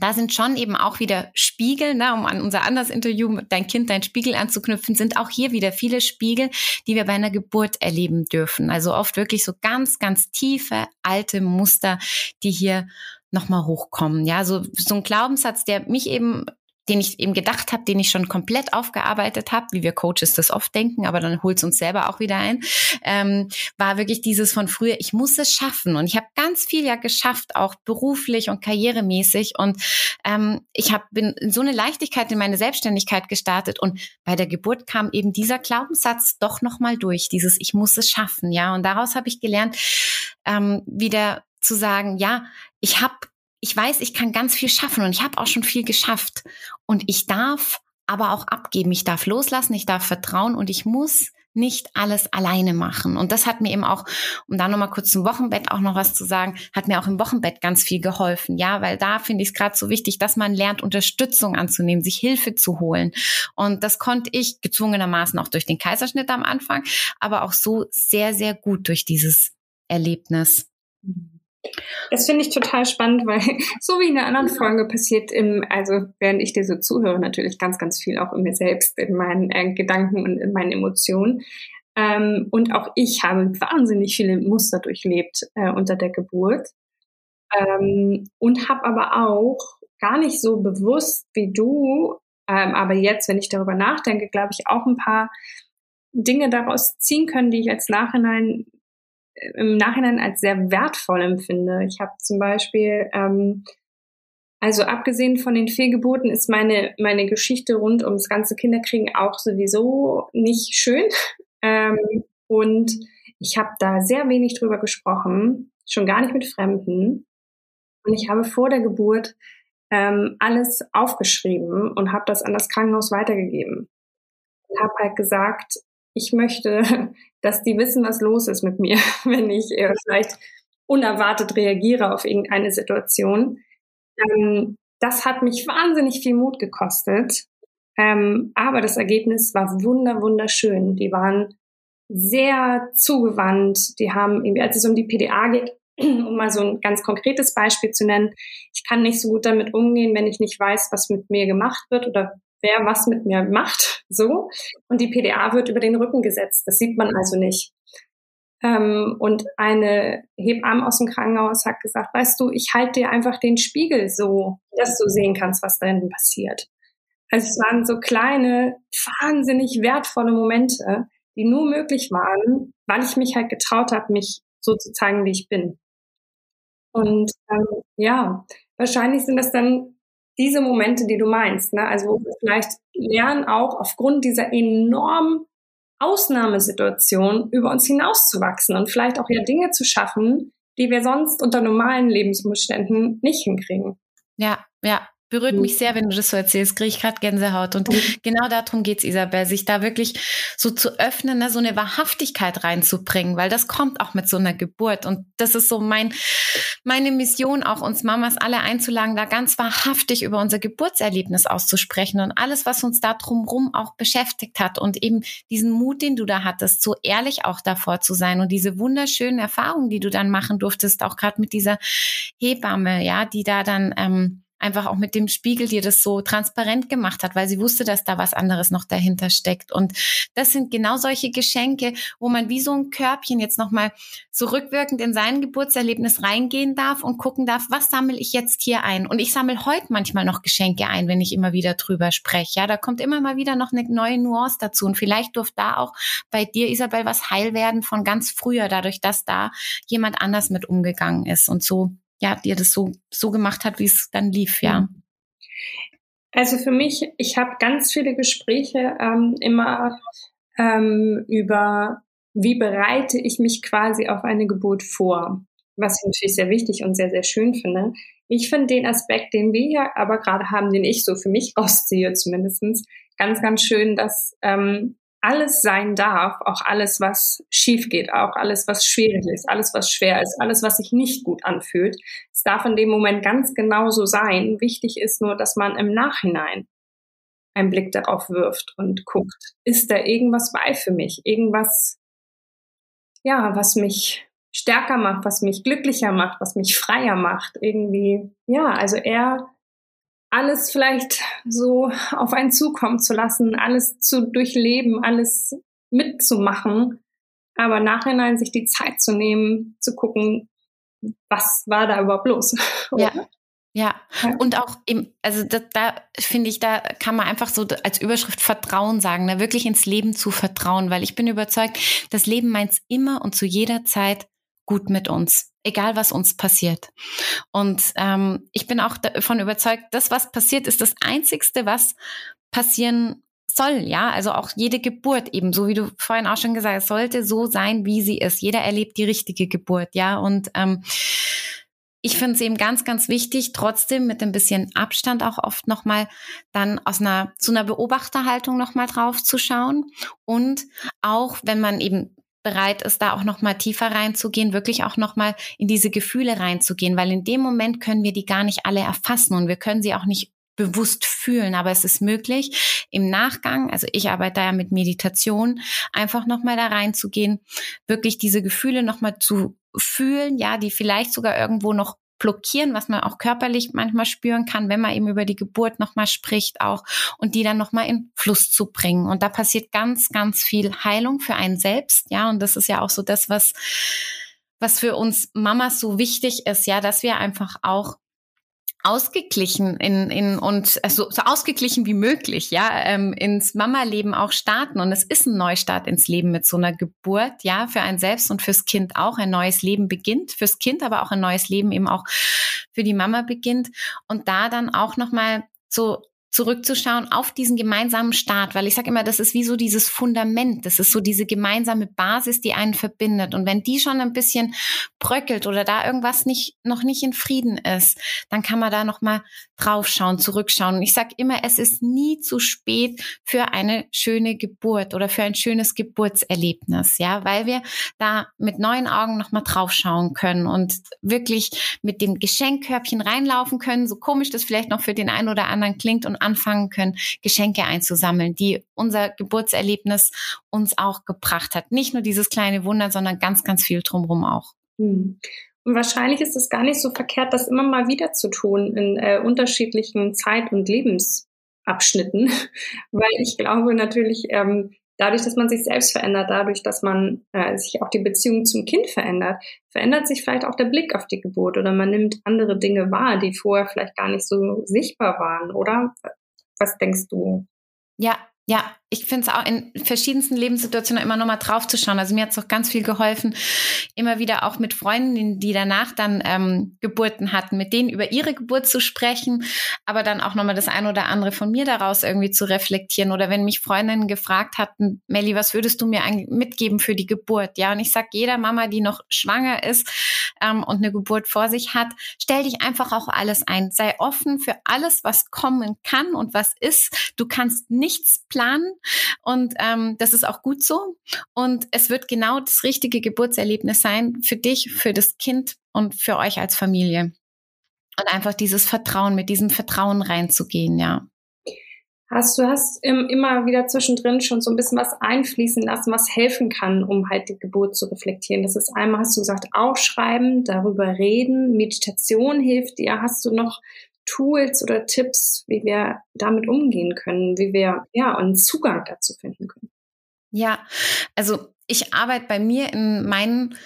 da sind schon eben auch wieder Spiegel, ne, um an unser anderes Interview Dein Kind, dein Spiegel anzuknüpfen, sind auch hier wieder viele Spiegel, die wir bei einer Geburt erleben dürfen. Also oft wirklich so ganz, ganz tiefe, alte Muster, die hier nochmal hochkommen. Ja, so, so ein Glaubenssatz, der mich eben den ich eben gedacht habe, den ich schon komplett aufgearbeitet habe, wie wir Coaches das oft denken, aber dann holt es uns selber auch wieder ein, ähm, war wirklich dieses von früher, ich muss es schaffen. Und ich habe ganz viel ja geschafft, auch beruflich und karrieremäßig. Und ähm, ich hab, bin in so eine Leichtigkeit in meine Selbstständigkeit gestartet. Und bei der Geburt kam eben dieser Glaubenssatz doch nochmal durch, dieses Ich muss es schaffen. Ja, und daraus habe ich gelernt, ähm, wieder zu sagen, ja, ich habe ich weiß, ich kann ganz viel schaffen und ich habe auch schon viel geschafft. Und ich darf aber auch abgeben. Ich darf loslassen, ich darf vertrauen und ich muss nicht alles alleine machen. Und das hat mir eben auch, um da nochmal kurz zum Wochenbett auch noch was zu sagen, hat mir auch im Wochenbett ganz viel geholfen. Ja, weil da finde ich es gerade so wichtig, dass man lernt, Unterstützung anzunehmen, sich Hilfe zu holen. Und das konnte ich gezwungenermaßen auch durch den Kaiserschnitt am Anfang, aber auch so sehr, sehr gut durch dieses Erlebnis. Mhm. Das finde ich total spannend, weil so wie in der anderen Folge passiert im, also während ich dir so zuhöre, natürlich ganz, ganz viel auch in mir selbst, in meinen äh, Gedanken und in meinen Emotionen. Ähm, und auch ich habe wahnsinnig viele Muster durchlebt äh, unter der Geburt. Ähm, und habe aber auch gar nicht so bewusst wie du, ähm, aber jetzt, wenn ich darüber nachdenke, glaube ich auch ein paar Dinge daraus ziehen können, die ich als Nachhinein im Nachhinein als sehr wertvoll empfinde. Ich habe zum Beispiel, ähm, also abgesehen von den Fehlgeburten ist meine, meine Geschichte rund ums ganze Kinderkriegen auch sowieso nicht schön. Ähm, und ich habe da sehr wenig drüber gesprochen, schon gar nicht mit Fremden. Und ich habe vor der Geburt ähm, alles aufgeschrieben und habe das an das Krankenhaus weitergegeben. Und habe halt gesagt, ich möchte, dass die wissen, was los ist mit mir, wenn ich äh, vielleicht unerwartet reagiere auf irgendeine Situation. Ähm, das hat mich wahnsinnig viel Mut gekostet. Ähm, aber das Ergebnis war wunder, wunderschön. Die waren sehr zugewandt. Die haben irgendwie, als es um die PDA geht, um mal so ein ganz konkretes Beispiel zu nennen, ich kann nicht so gut damit umgehen, wenn ich nicht weiß, was mit mir gemacht wird oder wer was mit mir macht, so. Und die PDA wird über den Rücken gesetzt. Das sieht man also nicht. Ähm, und eine Hebamme aus dem Krankenhaus hat gesagt, weißt du, ich halte dir einfach den Spiegel so, dass du sehen kannst, was da hinten passiert. Also es waren so kleine, wahnsinnig wertvolle Momente, die nur möglich waren, weil ich mich halt getraut habe, mich so zu zeigen, wie ich bin. Und ähm, ja, wahrscheinlich sind das dann diese Momente, die du meinst, ne? also wo wir vielleicht lernen auch aufgrund dieser enormen Ausnahmesituation über uns hinauszuwachsen und vielleicht auch ja Dinge zu schaffen, die wir sonst unter normalen Lebensumständen nicht hinkriegen. Ja, ja, berührt mich sehr, wenn du das so erzählst, kriege ich gerade Gänsehaut. Und genau darum geht's, Isabel, sich da wirklich so zu öffnen, ne, so eine Wahrhaftigkeit reinzubringen, weil das kommt auch mit so einer Geburt. Und das ist so mein, meine Mission, auch uns Mamas alle einzuladen, da ganz wahrhaftig über unser Geburtserlebnis auszusprechen und alles, was uns da drumherum auch beschäftigt hat und eben diesen Mut, den du da hattest, so ehrlich auch davor zu sein und diese wunderschönen Erfahrungen, die du dann machen durftest, auch gerade mit dieser Hebamme, ja, die da dann ähm, einfach auch mit dem Spiegel dir das so transparent gemacht hat, weil sie wusste, dass da was anderes noch dahinter steckt. Und das sind genau solche Geschenke, wo man wie so ein Körbchen jetzt nochmal so rückwirkend in sein Geburtserlebnis reingehen darf und gucken darf, was sammle ich jetzt hier ein? Und ich sammle heute manchmal noch Geschenke ein, wenn ich immer wieder drüber spreche. Ja, da kommt immer mal wieder noch eine neue Nuance dazu. Und vielleicht durfte da auch bei dir, Isabel, was heil werden von ganz früher, dadurch, dass da jemand anders mit umgegangen ist. Und so ja, dir das so, so gemacht hat, wie es dann lief, ja. Also für mich, ich habe ganz viele Gespräche ähm, immer ähm, über, wie bereite ich mich quasi auf eine Geburt vor, was ich natürlich sehr wichtig und sehr, sehr schön finde. Ich finde den Aspekt, den wir hier aber gerade haben, den ich so für mich rausziehe zumindestens, ganz, ganz schön, dass ähm, alles sein darf, auch alles, was schief geht, auch alles, was schwierig ist, alles, was schwer ist, alles, was sich nicht gut anfühlt. Es darf in dem Moment ganz genauso sein. Wichtig ist nur, dass man im Nachhinein einen Blick darauf wirft und guckt, ist da irgendwas bei für mich? Irgendwas, ja, was mich stärker macht, was mich glücklicher macht, was mich freier macht, irgendwie, ja, also eher alles vielleicht so auf einen zukommen zu lassen, alles zu durchleben, alles mitzumachen, aber nachhinein sich die Zeit zu nehmen, zu gucken, was war da überhaupt los. Ja. Ja, und auch im, also da, da finde ich, da kann man einfach so als Überschrift Vertrauen sagen, da ne? wirklich ins Leben zu vertrauen, weil ich bin überzeugt, das Leben meint immer und zu jeder Zeit gut mit uns egal was uns passiert. Und ähm, ich bin auch davon überzeugt, das, was passiert, ist das Einzigste, was passieren soll, ja, also auch jede Geburt eben, so wie du vorhin auch schon gesagt hast, sollte so sein, wie sie ist. Jeder erlebt die richtige Geburt, ja, und ähm, ich finde es eben ganz, ganz wichtig, trotzdem mit ein bisschen Abstand auch oft nochmal dann aus einer, zu einer Beobachterhaltung nochmal drauf zu schauen. Und auch wenn man eben bereit ist, da auch noch mal tiefer reinzugehen, wirklich auch noch mal in diese Gefühle reinzugehen, weil in dem Moment können wir die gar nicht alle erfassen und wir können sie auch nicht bewusst fühlen, aber es ist möglich im Nachgang, also ich arbeite da ja mit Meditation, einfach noch mal da reinzugehen, wirklich diese Gefühle noch mal zu fühlen, ja, die vielleicht sogar irgendwo noch blockieren, was man auch körperlich manchmal spüren kann, wenn man eben über die Geburt nochmal spricht auch und die dann nochmal in Fluss zu bringen. Und da passiert ganz, ganz viel Heilung für einen selbst, ja, und das ist ja auch so das, was was für uns Mamas so wichtig ist, ja, dass wir einfach auch ausgeglichen in, in und also so ausgeglichen wie möglich, ja, ähm, ins Mama-Leben auch starten. Und es ist ein Neustart ins Leben mit so einer Geburt, ja, für ein selbst und fürs Kind auch. Ein neues Leben beginnt, fürs Kind, aber auch ein neues Leben eben auch für die Mama beginnt. Und da dann auch nochmal so zurückzuschauen auf diesen gemeinsamen Start, weil ich sage immer, das ist wie so dieses Fundament, das ist so diese gemeinsame Basis, die einen verbindet. Und wenn die schon ein bisschen bröckelt oder da irgendwas nicht noch nicht in Frieden ist, dann kann man da noch mal draufschauen, zurückschauen. Und ich sage immer, es ist nie zu spät für eine schöne Geburt oder für ein schönes Geburtserlebnis, ja, weil wir da mit neuen Augen noch mal draufschauen können und wirklich mit dem Geschenkkörbchen reinlaufen können, so komisch das vielleicht noch für den einen oder anderen klingt und anfangen können, Geschenke einzusammeln, die unser Geburtserlebnis uns auch gebracht hat. Nicht nur dieses kleine Wunder, sondern ganz, ganz viel drumherum auch. Hm. Und wahrscheinlich ist es gar nicht so verkehrt, das immer mal wieder zu tun in äh, unterschiedlichen Zeit- und Lebensabschnitten, weil ich glaube natürlich, ähm, dadurch, dass man sich selbst verändert, dadurch, dass man äh, sich auch die Beziehung zum Kind verändert, verändert sich vielleicht auch der Blick auf die Geburt oder man nimmt andere Dinge wahr, die vorher vielleicht gar nicht so sichtbar waren, oder? Was denkst du? Ja, ja, ich finde es auch in verschiedensten Lebenssituationen immer nochmal drauf zu schauen. Also mir hat es auch ganz viel geholfen, immer wieder auch mit Freundinnen, die danach dann ähm, Geburten hatten, mit denen über ihre Geburt zu sprechen, aber dann auch nochmal das eine oder andere von mir daraus irgendwie zu reflektieren. Oder wenn mich Freundinnen gefragt hatten, Melli, was würdest du mir mitgeben für die Geburt? Ja, und ich sag jeder Mama, die noch schwanger ist ähm, und eine Geburt vor sich hat, stell dich einfach auch alles ein. Sei offen für alles, was kommen kann und was ist. Du kannst nichts planen und ähm, das ist auch gut so. Und es wird genau das richtige Geburtserlebnis sein für dich, für das Kind und für euch als Familie. Und einfach dieses Vertrauen, mit diesem Vertrauen reinzugehen, ja. Hast du hast immer wieder zwischendrin schon so ein bisschen was einfließen lassen, was helfen kann, um halt die Geburt zu reflektieren. Das ist einmal, hast du gesagt, aufschreiben, darüber reden, Meditation hilft dir. Hast du noch Tools oder Tipps, wie wir damit umgehen können, wie wir ja einen Zugang dazu finden können? Ja, also ich arbeite bei mir in meinen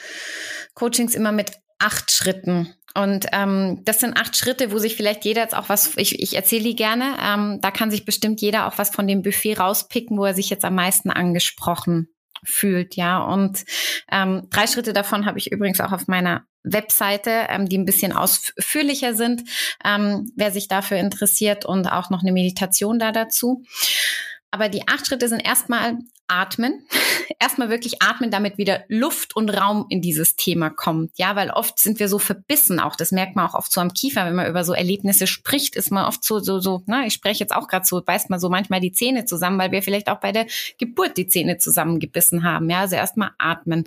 Coachings immer mit acht Schritten. Und ähm, das sind acht Schritte, wo sich vielleicht jeder jetzt auch was, ich, ich erzähle die gerne, ähm, da kann sich bestimmt jeder auch was von dem Buffet rauspicken, wo er sich jetzt am meisten angesprochen fühlt, ja. Und ähm, drei Schritte davon habe ich übrigens auch auf meiner Webseite, ähm, die ein bisschen ausführlicher sind, ähm, wer sich dafür interessiert und auch noch eine Meditation da dazu. Aber die acht Schritte sind erstmal atmen. Erstmal wirklich atmen, damit wieder Luft und Raum in dieses Thema kommt. Ja, weil oft sind wir so verbissen auch. Das merkt man auch oft so am Kiefer, wenn man über so Erlebnisse spricht, ist man oft so, so, so, na, ich spreche jetzt auch gerade so, beißt man so manchmal die Zähne zusammen, weil wir vielleicht auch bei der Geburt die Zähne zusammengebissen haben. Ja, also erstmal atmen.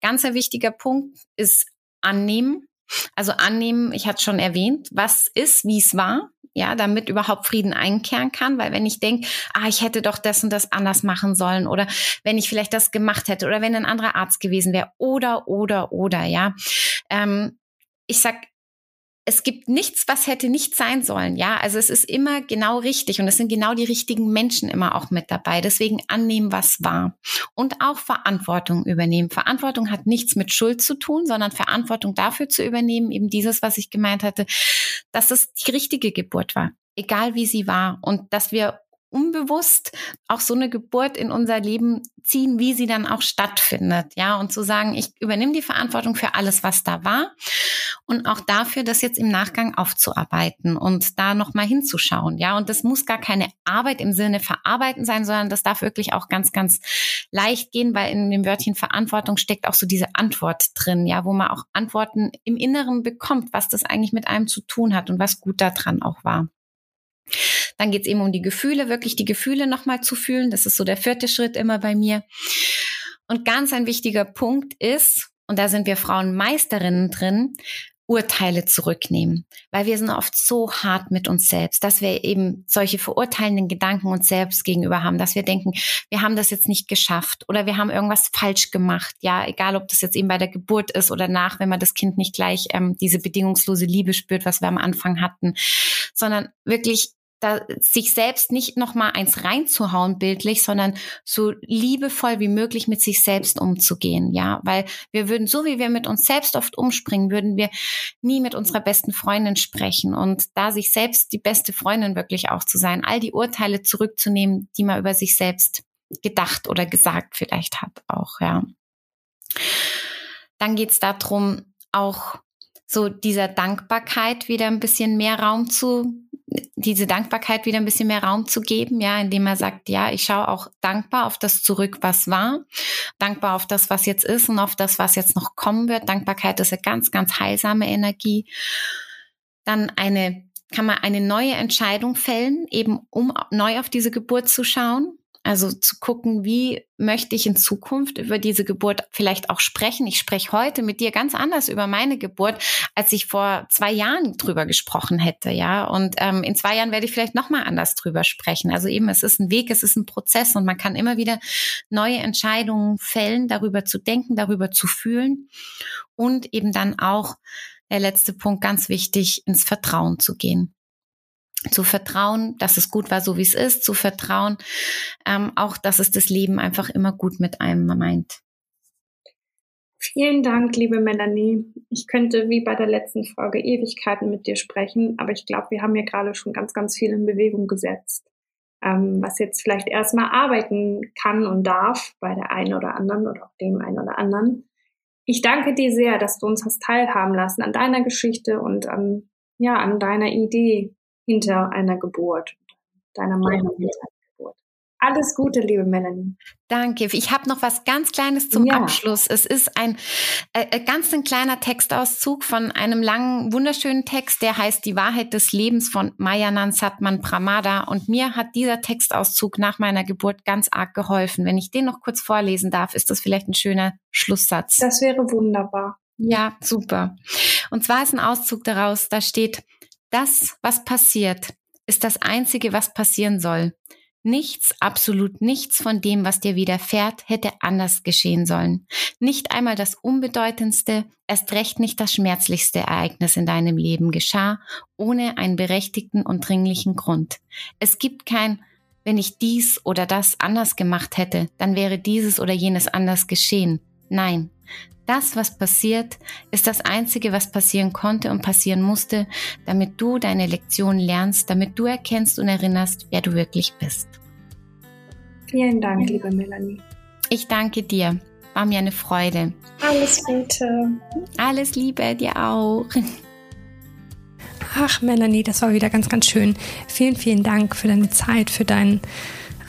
Ganz ein wichtiger Punkt ist annehmen. Also annehmen, ich hatte schon erwähnt, was ist, wie es war, ja, damit überhaupt Frieden einkehren kann, weil wenn ich denke, ah, ich hätte doch das und das anders machen sollen oder wenn ich vielleicht das gemacht hätte oder wenn ein anderer Arzt gewesen wäre oder oder oder ja, ähm, ich sag es gibt nichts, was hätte nicht sein sollen. Ja, also es ist immer genau richtig und es sind genau die richtigen Menschen immer auch mit dabei. Deswegen annehmen, was war und auch Verantwortung übernehmen. Verantwortung hat nichts mit Schuld zu tun, sondern Verantwortung dafür zu übernehmen, eben dieses, was ich gemeint hatte, dass es die richtige Geburt war egal wie sie war und dass wir unbewusst auch so eine Geburt in unser Leben ziehen, wie sie dann auch stattfindet. Ja, und zu sagen, ich übernehme die Verantwortung für alles, was da war und auch dafür, das jetzt im Nachgang aufzuarbeiten und da nochmal hinzuschauen. Ja, und das muss gar keine Arbeit im Sinne verarbeiten sein, sondern das darf wirklich auch ganz, ganz leicht gehen, weil in dem Wörtchen Verantwortung steckt auch so diese Antwort drin, ja, wo man auch Antworten im Inneren bekommt, was das eigentlich mit einem zu tun hat und was gut daran auch war. Dann geht es eben um die Gefühle, wirklich die Gefühle nochmal zu fühlen. Das ist so der vierte Schritt immer bei mir. Und ganz ein wichtiger Punkt ist, und da sind wir Frauen Meisterinnen drin, Urteile zurücknehmen, weil wir sind oft so hart mit uns selbst, dass wir eben solche verurteilenden Gedanken uns selbst gegenüber haben, dass wir denken, wir haben das jetzt nicht geschafft oder wir haben irgendwas falsch gemacht, ja, egal ob das jetzt eben bei der Geburt ist oder nach, wenn man das Kind nicht gleich ähm, diese bedingungslose Liebe spürt, was wir am Anfang hatten, sondern wirklich da sich selbst nicht noch mal eins reinzuhauen bildlich, sondern so liebevoll wie möglich mit sich selbst umzugehen, ja, weil wir würden so wie wir mit uns selbst oft umspringen, würden wir nie mit unserer besten Freundin sprechen und da sich selbst die beste Freundin wirklich auch zu sein, all die Urteile zurückzunehmen, die man über sich selbst gedacht oder gesagt vielleicht hat auch, ja. Dann geht's darum, auch so dieser Dankbarkeit wieder ein bisschen mehr Raum zu diese Dankbarkeit wieder ein bisschen mehr Raum zu geben, ja, indem er sagt, ja, ich schaue auch dankbar auf das zurück, was war, dankbar auf das, was jetzt ist und auf das, was jetzt noch kommen wird. Dankbarkeit ist eine ganz, ganz heilsame Energie. Dann eine, kann man eine neue Entscheidung fällen, eben um neu auf diese Geburt zu schauen. Also zu gucken, wie möchte ich in Zukunft über diese Geburt vielleicht auch sprechen. Ich spreche heute mit dir ganz anders über meine Geburt, als ich vor zwei Jahren drüber gesprochen hätte, ja. Und ähm, in zwei Jahren werde ich vielleicht noch mal anders drüber sprechen. Also eben, es ist ein Weg, es ist ein Prozess und man kann immer wieder neue Entscheidungen fällen, darüber zu denken, darüber zu fühlen und eben dann auch der letzte Punkt ganz wichtig, ins Vertrauen zu gehen zu vertrauen, dass es gut war, so wie es ist, zu vertrauen, ähm, auch dass es das Leben einfach immer gut mit einem meint. Vielen Dank, liebe Melanie. Ich könnte wie bei der letzten Folge Ewigkeiten mit dir sprechen, aber ich glaube, wir haben hier gerade schon ganz, ganz viel in Bewegung gesetzt, ähm, was jetzt vielleicht erstmal arbeiten kann und darf bei der einen oder anderen oder auch dem einen oder anderen. Ich danke dir sehr, dass du uns hast teilhaben lassen an deiner Geschichte und an, ja, an deiner Idee, hinter einer Geburt, deiner Meinung hinter einer Geburt. Alles Gute, liebe Melanie. Danke. Ich habe noch was ganz Kleines zum ja. Abschluss. Es ist ein äh, äh, ganz ein kleiner Textauszug von einem langen, wunderschönen Text, der heißt Die Wahrheit des Lebens von Mayanan Satman Pramada. Und mir hat dieser Textauszug nach meiner Geburt ganz arg geholfen. Wenn ich den noch kurz vorlesen darf, ist das vielleicht ein schöner Schlusssatz. Das wäre wunderbar. Ja, super. Und zwar ist ein Auszug daraus, da steht, das, was passiert, ist das Einzige, was passieren soll. Nichts, absolut nichts von dem, was dir widerfährt, hätte anders geschehen sollen. Nicht einmal das unbedeutendste, erst recht nicht das schmerzlichste Ereignis in deinem Leben geschah, ohne einen berechtigten und dringlichen Grund. Es gibt kein, wenn ich dies oder das anders gemacht hätte, dann wäre dieses oder jenes anders geschehen. Nein, das, was passiert, ist das Einzige, was passieren konnte und passieren musste, damit du deine Lektion lernst, damit du erkennst und erinnerst, wer du wirklich bist. Vielen Dank, liebe Melanie. Ich danke dir. War mir eine Freude. Alles Gute. Alles Liebe dir auch. Ach, Melanie, das war wieder ganz, ganz schön. Vielen, vielen Dank für deine Zeit, für deinen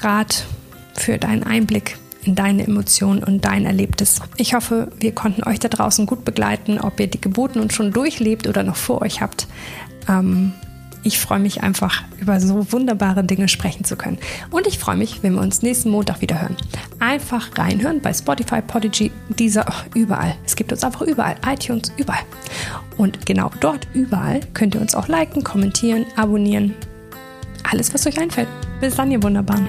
Rat, für deinen Einblick in deine Emotionen und dein Erlebtes. Ich hoffe, wir konnten euch da draußen gut begleiten, ob ihr die Geburten und schon durchlebt oder noch vor euch habt. Ähm, ich freue mich einfach, über so wunderbare Dinge sprechen zu können. Und ich freue mich, wenn wir uns nächsten Montag wieder hören. Einfach reinhören bei Spotify, Podigy, dieser, überall. Es gibt uns einfach überall. iTunes, überall. Und genau dort, überall, könnt ihr uns auch liken, kommentieren, abonnieren. Alles, was euch einfällt. Bis dann, ihr Wunderbaren.